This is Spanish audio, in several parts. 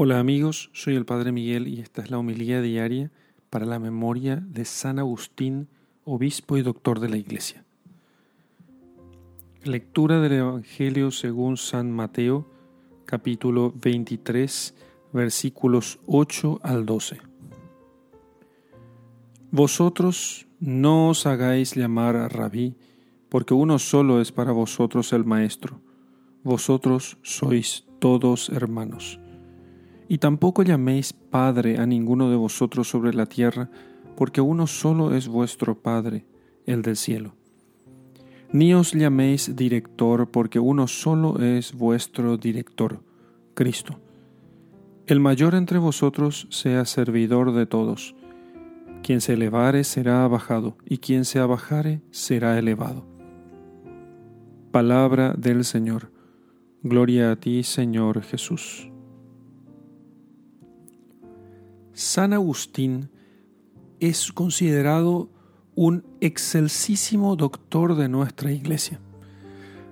Hola amigos, soy el Padre Miguel y esta es la homilía diaria para la memoria de San Agustín, obispo y doctor de la Iglesia. Lectura del Evangelio según San Mateo, capítulo 23, versículos 8 al 12. Vosotros no os hagáis llamar a rabí, porque uno solo es para vosotros el Maestro. Vosotros sois todos hermanos. Y tampoco llaméis Padre a ninguno de vosotros sobre la tierra, porque uno solo es vuestro Padre, el del cielo. Ni os llaméis director, porque uno solo es vuestro director, Cristo. El mayor entre vosotros sea servidor de todos. Quien se elevare será abajado, y quien se abajare será elevado. Palabra del Señor. Gloria a ti, Señor Jesús. San Agustín es considerado un excelsísimo doctor de nuestra iglesia.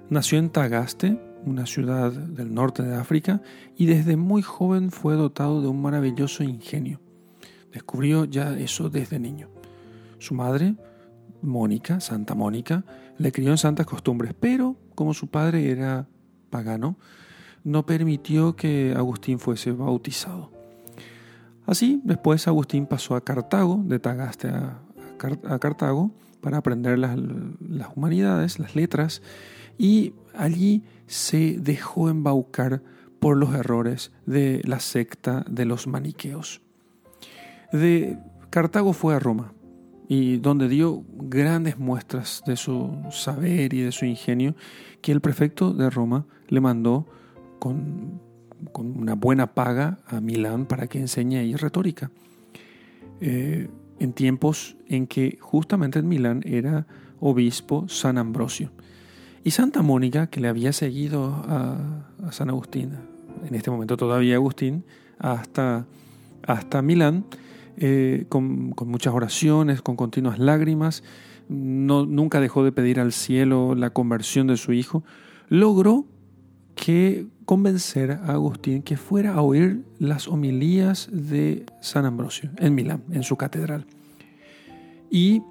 Nació en Tagaste, una ciudad del norte de África, y desde muy joven fue dotado de un maravilloso ingenio. Descubrió ya eso desde niño. Su madre, Mónica, Santa Mónica, le crió en santas costumbres, pero como su padre era pagano, no permitió que Agustín fuese bautizado. Así, después Agustín pasó a Cartago, de Tagaste a, Cartago, para aprender las, humanidades, las letras, y allí se dejó embaucar por los errores de la secta de los maniqueos. De Cartago fue a Roma, y donde dio grandes muestras de su saber y de su ingenio, que el prefecto de Roma le mandó con con una buena paga a Milán para que enseñe ahí retórica. Eh, en tiempos en que justamente en Milán era obispo San Ambrosio. Y Santa Mónica, que le había seguido a, San Agustín, en este momento todavía Agustín, hasta, hasta Milán, eh, con, muchas oraciones, con continuas lágrimas, no, nunca dejó de pedir al cielo la conversión de su hijo, logró que convencer a Agustín que fuera a oír las homilías de San Ambrosio en Milán, en su catedral. Y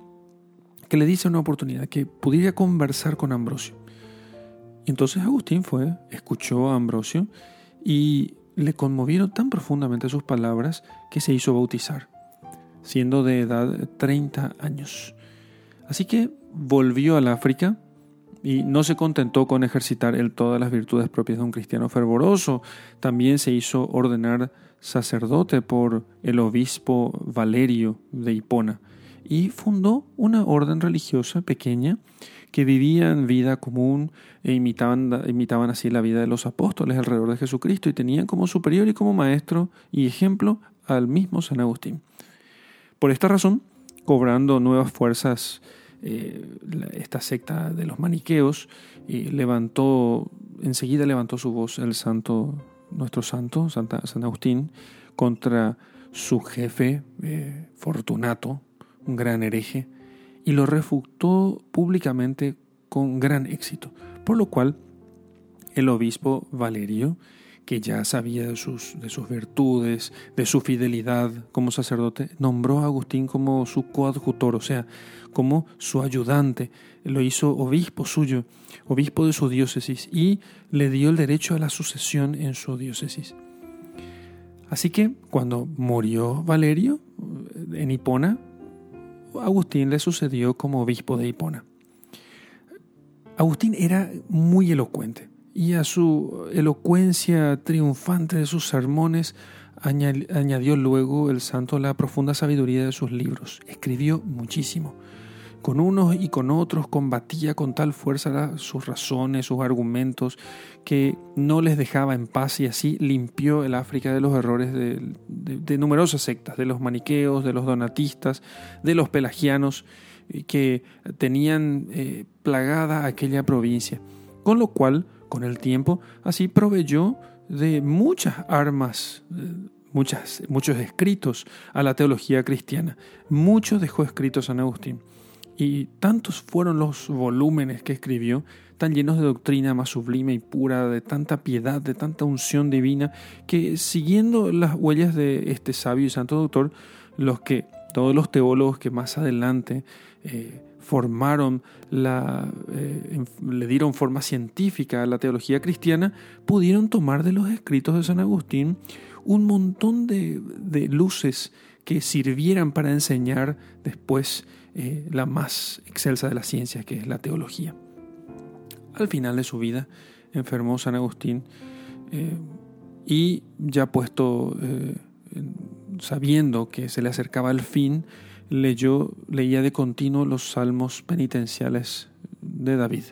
que le dice una oportunidad, que pudiera conversar con Ambrosio. Entonces Agustín fue, escuchó a Ambrosio y le conmovieron tan profundamente sus palabras que se hizo bautizar, siendo de edad 30 años. Así que volvió al África y no se contentó con ejercitar él todas las virtudes propias de un cristiano fervoroso, también se hizo ordenar sacerdote por el obispo Valerio de Hipona y fundó una orden religiosa pequeña que vivía en vida común e imitaban, imitaban así la vida de los apóstoles alrededor de Jesucristo y tenían como superior y como maestro y ejemplo al mismo San Agustín. Por esta razón, cobrando nuevas fuerzas eh, esta secta de los maniqueos, y levantó, enseguida levantó su voz el santo, nuestro santo, Santa, San Agustín, contra su jefe eh, Fortunato, un gran hereje, y lo refutó públicamente con gran éxito, por lo cual el obispo Valerio que ya sabía de sus, de sus virtudes, de su fidelidad como sacerdote, nombró a Agustín como su coadjutor, o sea, como su ayudante. Lo hizo obispo suyo, obispo de su diócesis, y le dio el derecho a la sucesión en su diócesis. Así que cuando murió Valerio eh, en Hipona, Agustín le sucedió como obispo de Hipona. Agustín era muy elocuente y a su elocuencia triunfante de sus sermones añadió luego el santo la profunda sabiduría de sus libros. Escribió muchísimo. Con unos y con otros combatía con tal fuerza sus razones, sus argumentos, que no les dejaba en paz y así limpió el África de los errores de, numerosas sectas, de los maniqueos, de los donatistas, de los pelagianos, eh, que tenían eh, plagada aquella provincia. Con lo cual, con el tiempo, así proveyó de muchas armas, muchas, muchos escritos a la teología cristiana. Muchos dejó escritos San Agustín. Y tantos fueron los volúmenes que escribió, tan llenos de doctrina más sublime y pura, de tanta piedad, de tanta unción divina, que siguiendo las huellas de este sabio y santo doctor, los que, todos los teólogos que más adelante eh, formaron la, eh, le dieron forma científica a la teología cristiana, pudieron tomar de los escritos de San Agustín un montón de, luces que sirvieran para enseñar después eh, la más excelsa de las ciencias, que es la teología. Al final de su vida enfermó San Agustín y ya puesto, sabiendo que se le acercaba el fin, leyó, leía de continuo los salmos penitenciales de David.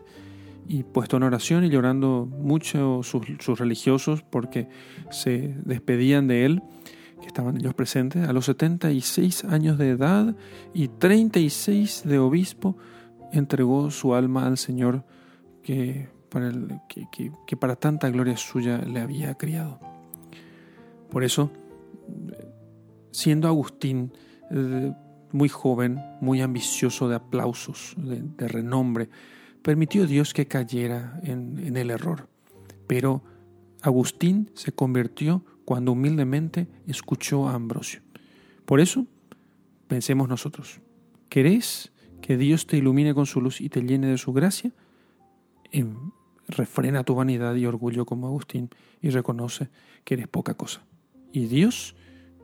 Y puesto en oración y llorando mucho sus, religiosos porque se despedían de él, que estaban ellos presentes, a los 76 años de edad y 36 de obispo, entregó su alma al Señor que para, que, para tanta gloria suya le había criado. Por eso, siendo Agustín eh, muy joven, muy ambicioso de aplausos, de, renombre, permitió Dios que cayera en, en el error. Pero Agustín se convirtió cuando humildemente escuchó a Ambrosio. Por eso, pensemos nosotros, ¿querés que Dios te ilumine con su luz y te llene de su gracia? refrena tu vanidad y orgullo como Agustín y reconoce que eres poca cosa. Y Dios